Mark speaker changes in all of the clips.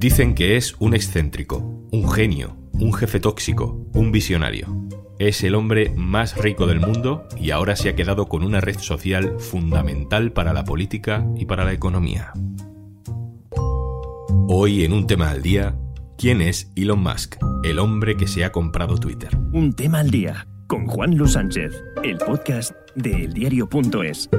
Speaker 1: Dicen que es un excéntrico, un genio, un jefe tóxico, un visionario. Es el hombre más rico del mundo y ahora se ha quedado con una red social fundamental para la política y para la economía. Hoy en un tema al día, ¿quién es Elon Musk, el hombre que se ha comprado Twitter?
Speaker 2: Un tema al día con Juan Luis Sánchez, el podcast de eldiario.es.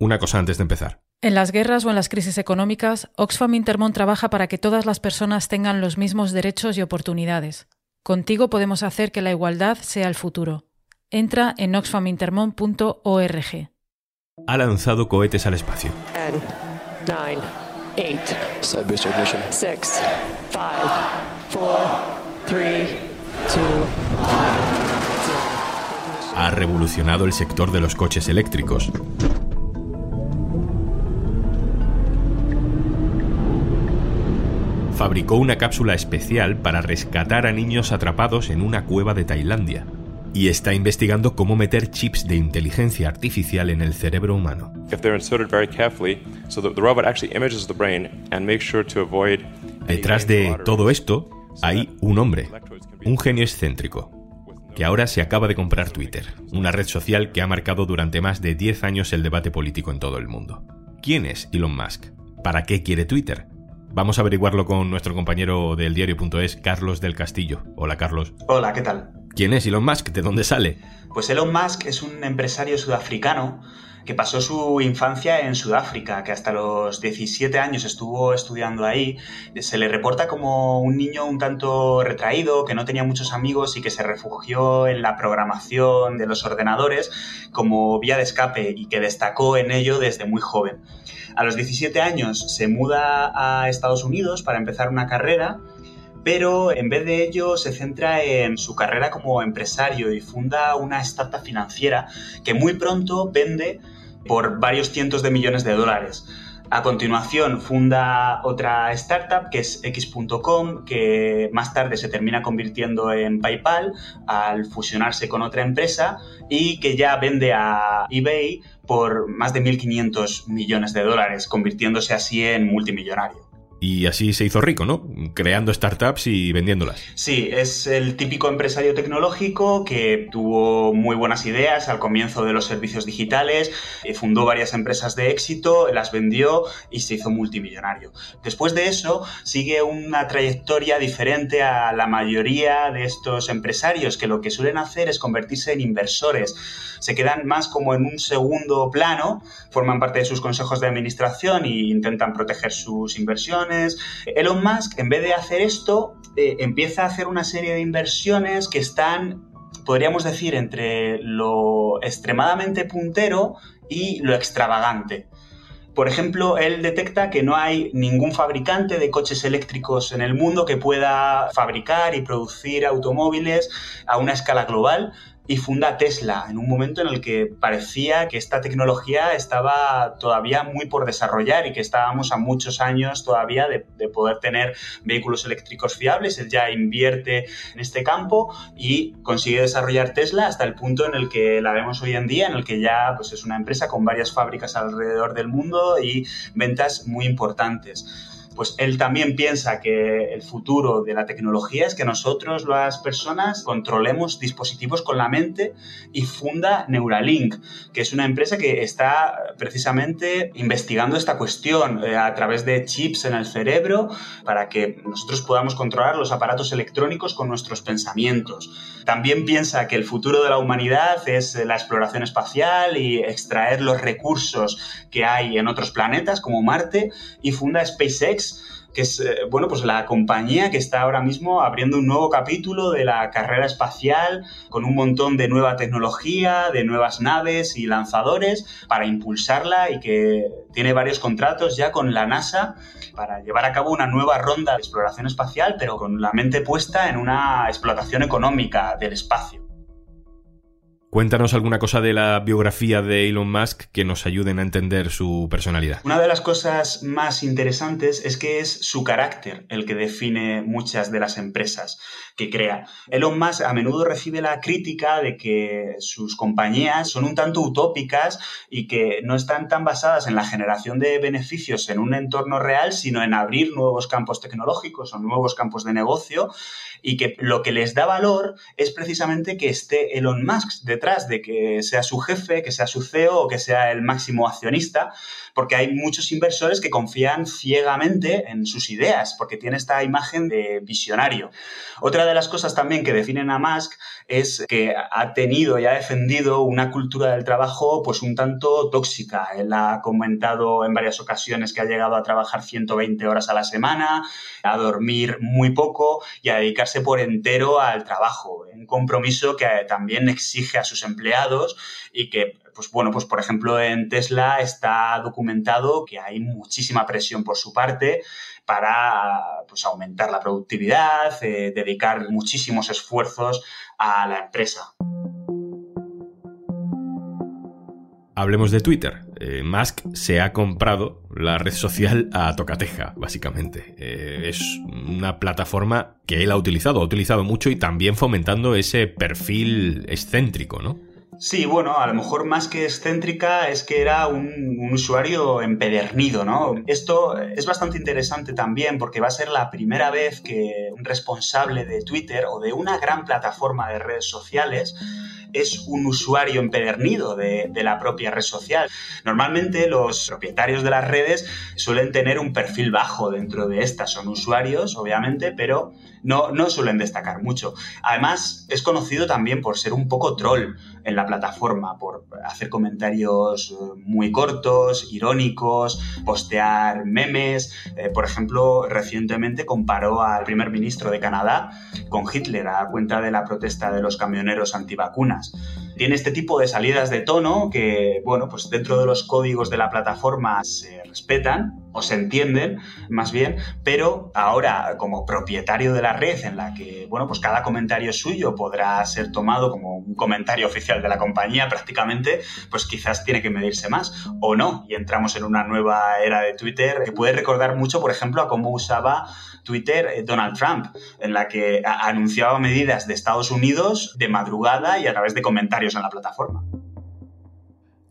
Speaker 1: Una cosa antes de empezar.
Speaker 3: En las guerras o en las crisis económicas, Oxfam Intermont trabaja para que todas las personas tengan los mismos derechos y oportunidades. Contigo podemos hacer que la igualdad sea el futuro. Entra en oxfamintermont.org.
Speaker 1: Ha lanzado cohetes al espacio.
Speaker 4: 10, 9, 8, 6, 5, 4, 3, 2,
Speaker 1: Ha revolucionado el sector de los coches eléctricos. Fabricó una cápsula especial para rescatar a niños atrapados en una cueva de Tailandia y está investigando cómo meter chips de inteligencia artificial en el cerebro humano. Detrás de todo esto hay un hombre, un genio excéntrico, que ahora se acaba de comprar Twitter, una red social que ha marcado durante más de 10 años el debate político en todo el mundo. ¿Quién es Elon Musk? ¿Para qué quiere Twitter? Vamos a averiguarlo con nuestro compañero del diario.es, Carlos del Castillo. Hola, Carlos.
Speaker 5: Hola, ¿qué tal?
Speaker 1: ¿Quién es Elon Musk? ¿De dónde sale?
Speaker 5: Pues Elon Musk es un empresario sudafricano que pasó su infancia en Sudáfrica, que hasta los 17 años estuvo estudiando ahí. Se le reporta como un niño un tanto retraído, que no tenía muchos amigos y que se refugió en la programación de los ordenadores como vía de escape y que destacó en ello desde muy joven. A los 17 años se muda a Estados Unidos para empezar una carrera, pero en vez de ello se centra en su carrera como empresario y funda una startup financiera que muy pronto vende por varios cientos de millones de dólares. A continuación funda otra startup que es X.com, que más tarde se termina convirtiendo en PayPal al fusionarse con otra empresa y que ya vende a eBay por más de 1.500 millones de dólares, convirtiéndose así en multimillonario.
Speaker 1: Y así se hizo rico, ¿no? Creando startups y vendiéndolas.
Speaker 5: Sí, es el típico empresario tecnológico que tuvo muy buenas ideas al comienzo de los servicios digitales, eh, fundó varias empresas de éxito, las vendió y se hizo multimillonario. Después de eso, sigue una trayectoria diferente a la mayoría de estos empresarios que lo que suelen hacer es convertirse en inversores. Se quedan más como en un segundo plano, forman parte de sus consejos de administración e intentan proteger sus inversiones Elon Musk, en vez de hacer esto, eh, empieza a hacer una serie de inversiones que están, podríamos decir, entre lo extremadamente puntero y lo extravagante. Por ejemplo, él detecta que no hay ningún fabricante de coches eléctricos en el mundo que pueda fabricar y producir automóviles a una escala global, y funda Tesla en un momento en el que parecía que esta tecnología estaba todavía muy por desarrollar y que estábamos a muchos años todavía de, poder tener vehículos eléctricos fiables. Él ya invierte en este campo y consigue desarrollar Tesla hasta el punto en el que la vemos hoy en día, en el que ya pues, es una empresa con varias fábricas alrededor del mundo y ventas muy importantes pues él también piensa que el futuro de la tecnología es que nosotros, las personas, controlemos dispositivos con la mente y funda Neuralink, que es una empresa que está precisamente investigando esta cuestión eh, a través de chips en el cerebro para que nosotros podamos controlar los aparatos electrónicos con nuestros pensamientos. También piensa que el futuro de la humanidad es la exploración espacial y extraer los recursos que hay en otros planetas como Marte y funda SpaceX que es eh, bueno, pues la compañía que está ahora mismo abriendo un nuevo capítulo de la carrera espacial con un montón de nueva tecnología, de nuevas naves y lanzadores para impulsarla y que tiene varios contratos ya con la NASA para llevar a cabo una nueva ronda de exploración espacial, pero con la mente puesta en una explotación económica del espacio.
Speaker 1: Cuéntanos alguna cosa de la biografía de Elon Musk que nos ayuden a entender su personalidad.
Speaker 5: Una de las cosas más interesantes es que es su carácter el que define muchas de las empresas que crea. Elon Musk a menudo recibe la crítica de que sus compañías son un tanto utópicas y que no están tan basadas en la generación de beneficios en un entorno real, sino en abrir nuevos campos tecnológicos o nuevos campos de negocio y que lo que les da valor es precisamente que esté Elon Musk detrás de que sea su jefe, que sea su CEO o que sea el máximo accionista, porque hay muchos inversores que confían ciegamente en sus ideas, porque tiene esta imagen de visionario. Otra de las cosas también que definen a Musk es que ha tenido y ha defendido una cultura del trabajo pues un tanto tóxica. Él ha comentado en varias ocasiones que ha llegado a trabajar 120 horas a la semana, a dormir muy poco y a dedicarse por entero al trabajo. Un compromiso que también exige a sus empleados y que pues bueno, pues por ejemplo en Tesla está documentado que hay muchísima presión por su parte para pues, aumentar la productividad, eh, dedicar muchísimos esfuerzos a la empresa.
Speaker 1: Hablemos de Twitter. Eh, Musk se ha comprado la red social a tocateja, básicamente. Eh, es una plataforma que él ha utilizado, ha utilizado mucho y también fomentando ese perfil excéntrico, ¿no?
Speaker 5: Sí, bueno, a lo mejor más que excéntrica es que era un, usuario empedernido, ¿no? Esto es bastante interesante también porque va a ser la primera vez que un responsable de Twitter o de una gran plataforma de redes sociales es un usuario empedernido de, la propia red social. Normalmente los propietarios de las redes suelen tener un perfil bajo dentro de estas. Son usuarios, obviamente, pero no, no suelen destacar mucho. Además, es conocido también por ser un poco troll en la plataforma, por hacer comentarios eh, muy cortos, irónicos, postear memes. Eh, por ejemplo, recientemente comparó al primer ministro de Canadá con Hitler a cuenta de la protesta de los camioneros antivacunas. Tiene este tipo de salidas de tono que, bueno, pues dentro de los códigos de la plataforma se respetan o se entienden, más bien, pero ahora como propietario de la red en la que, bueno, pues cada comentario suyo podrá ser tomado como un comentario oficial de la compañía prácticamente, pues quizás tiene que medirse más o no. Y entramos en una nueva era de Twitter que puede recordar mucho, por ejemplo, a cómo usaba Twitter eh, Donald Trump, en la que anunciaba medidas de Estados Unidos de madrugada y a través de comentarios en la plataforma.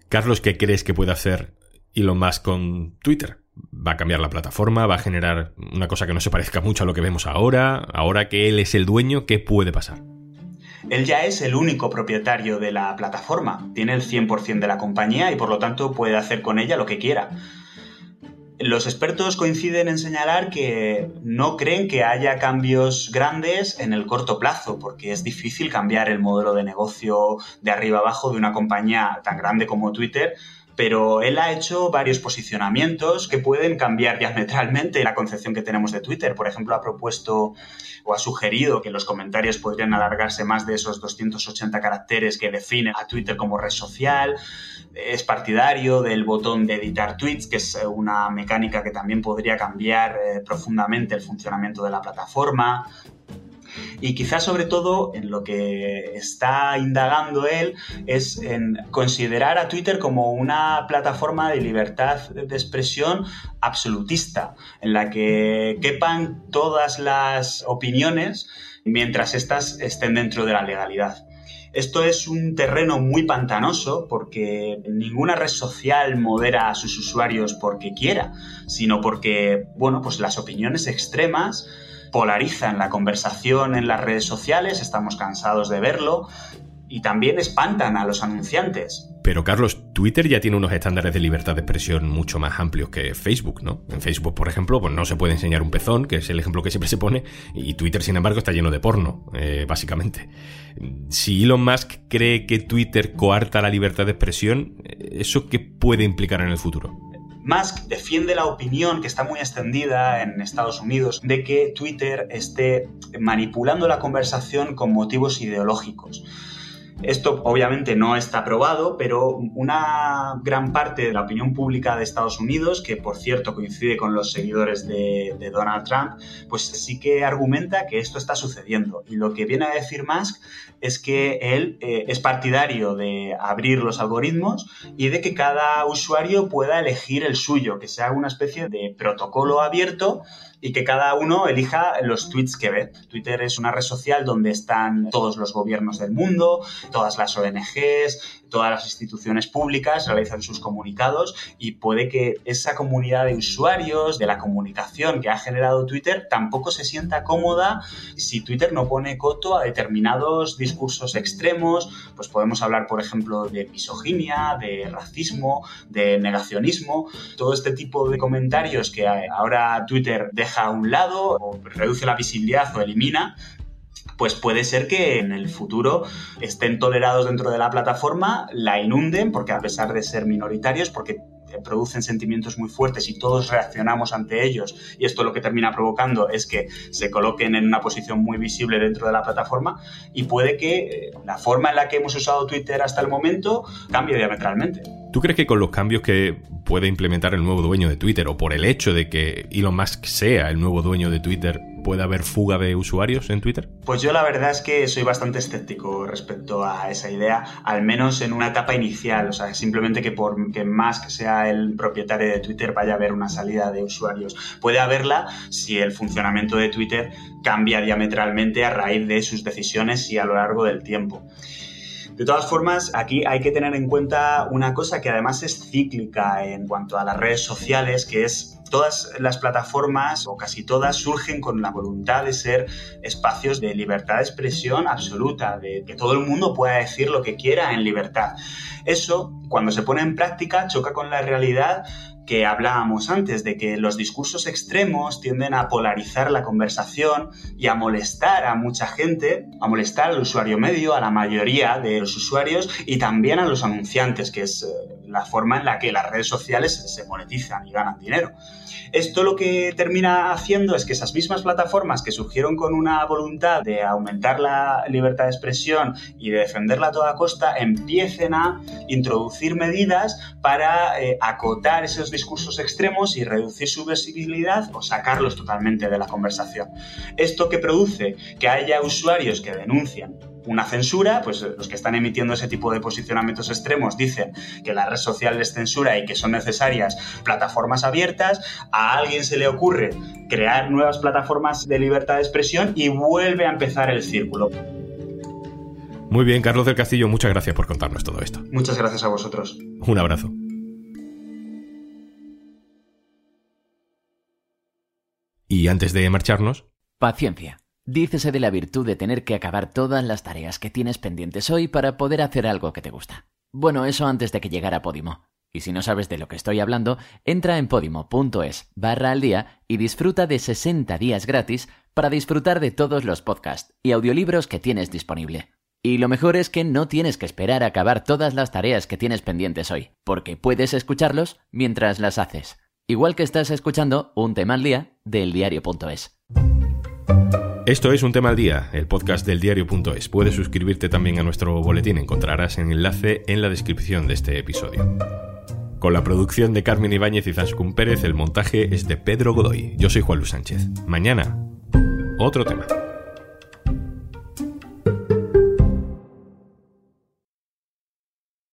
Speaker 1: Carlos, ¿qué crees que puede hacer Elon Musk con Twitter? ¿Va a cambiar la plataforma? ¿Va a generar una cosa que no se parezca mucho a lo que vemos ahora? Ahora que él es el dueño, ¿qué puede pasar?
Speaker 5: Él ya es el único propietario de la plataforma, tiene el 100% de la compañía y por lo tanto puede hacer con ella lo que quiera. Los expertos coinciden en señalar que no creen que haya cambios grandes en el corto plazo, porque es difícil cambiar el modelo de negocio de arriba abajo de una compañía tan grande como Twitter, pero él ha hecho varios posicionamientos que pueden cambiar diametralmente la concepción que tenemos de Twitter. Por ejemplo, ha propuesto o ha sugerido que los comentarios podrían alargarse más de esos 280 caracteres que definen a Twitter como red social es partidario del botón de editar tweets, que es una mecánica que también podría cambiar eh, profundamente el funcionamiento de la plataforma. Y quizás sobre todo en lo que está indagando él es en considerar a Twitter como una plataforma de libertad de expresión absolutista, en la que quepan todas las opiniones mientras éstas estén dentro de la legalidad. Esto es un terreno muy pantanoso porque ninguna red social modera a sus usuarios porque quiera, sino porque, bueno, pues las opiniones extremas polarizan la conversación en las redes sociales, estamos cansados de verlo, y también espantan a los anunciantes.
Speaker 1: Pero Carlos, Twitter ya tiene unos estándares de libertad de expresión mucho más amplios que Facebook, ¿no? En Facebook, por ejemplo, pues no se puede enseñar un pezón, que es el ejemplo que siempre se pone, y Twitter, sin embargo, está lleno de porno, eh, básicamente. Si Elon Musk cree que Twitter coarta la libertad de expresión, ¿eso qué puede implicar en el futuro?
Speaker 5: Musk defiende la opinión que está muy extendida en Estados Unidos de que Twitter esté manipulando la conversación con motivos ideológicos. Esto obviamente no está aprobado, pero una gran parte de la opinión pública de Estados Unidos, que por cierto coincide con los seguidores de, Donald Trump, pues sí que argumenta que esto está sucediendo. Y lo que viene a decir Musk es que él eh, es partidario de abrir los algoritmos y de que cada usuario pueda elegir el suyo, que sea una especie de protocolo abierto y que cada uno elija los tweets que ve. Twitter es una red social donde están todos los gobiernos del mundo, todas las ONGs, todas las instituciones públicas realizan sus comunicados y puede que esa comunidad de usuarios, de la comunicación que ha generado Twitter, tampoco se sienta cómoda si Twitter no pone coto a determinados discursos extremos, pues podemos hablar, por ejemplo, de misoginia, de racismo, de negacionismo, todo este tipo de comentarios que ahora Twitter deja a un lado o reduce la visibilidad o elimina, pues puede ser que en el futuro estén tolerados dentro de la plataforma, la inunden, porque a pesar de ser minoritarios, porque producen sentimientos muy fuertes y todos reaccionamos ante ellos y esto lo que termina provocando es que se coloquen en una posición muy visible dentro de la plataforma y puede que eh, la forma en la que hemos usado Twitter hasta el momento cambie diametralmente.
Speaker 1: ¿Tú crees que con los cambios que puede implementar el nuevo dueño de Twitter o por el hecho de que Elon Musk sea el nuevo dueño de Twitter, puede haber fuga de usuarios en Twitter?
Speaker 5: Pues yo la verdad es que soy bastante escéptico respecto a esa idea, al menos en una etapa inicial. O sea, simplemente que por que Musk sea el propietario de Twitter vaya a haber una salida de usuarios. Puede haberla si el funcionamiento de Twitter cambia diametralmente a raíz de sus decisiones y a lo largo del tiempo. De todas formas, aquí hay que tener en cuenta una cosa que además es cíclica en cuanto a las redes sociales, que es todas las plataformas o casi todas surgen con la voluntad de ser espacios de libertad de expresión absoluta, de que todo el mundo pueda decir lo que quiera en libertad. Eso, cuando se pone en práctica, choca con la realidad que hablábamos antes, de que los discursos extremos tienden a polarizar la conversación y a molestar a mucha gente, a molestar al usuario medio, a la mayoría de los usuarios y también a los anunciantes, que es eh, la forma en la que las redes sociales se monetizan y ganan dinero. Esto lo que termina haciendo es que esas mismas plataformas que surgieron con una voluntad de aumentar la libertad de expresión y de defenderla a toda costa, empiecen a introducir medidas para eh, acotar esos discursos extremos y reducir su visibilidad o sacarlos totalmente de la conversación. Esto que produce que haya usuarios que denuncian una censura, pues los que están emitiendo ese tipo de posicionamientos extremos dicen que la red social les censura y que son necesarias plataformas abiertas, a alguien se le ocurre crear nuevas plataformas de libertad de expresión y vuelve a empezar el círculo.
Speaker 1: Muy bien, Carlos del Castillo, muchas gracias por contarnos todo esto.
Speaker 5: Muchas gracias a vosotros.
Speaker 1: Un abrazo. Y antes de marcharnos...
Speaker 6: Paciencia. Dícese de la virtud de tener que acabar todas las tareas que tienes pendientes hoy para poder hacer algo que te gusta. Bueno, eso antes de que llegara Podimo. Y si no sabes de lo que estoy hablando, entra en podimo.es barra al día y disfruta de 60 días gratis para disfrutar de todos los podcasts y audiolibros que tienes disponible. Y lo mejor es que no tienes que esperar a acabar todas las tareas que tienes pendientes hoy, porque puedes escucharlos mientras las haces. Igual que estás escuchando un tema al día del diario.es.
Speaker 1: Esto es Un Tema al Día, el podcast del diario.es. Puedes suscribirte también a nuestro boletín, encontrarás el enlace en la descripción de este episodio. Con la producción de Carmen Ibáñez y Zascun Pérez, el montaje es de Pedro Godoy. Yo soy Juan Luis Sánchez. Mañana, otro tema.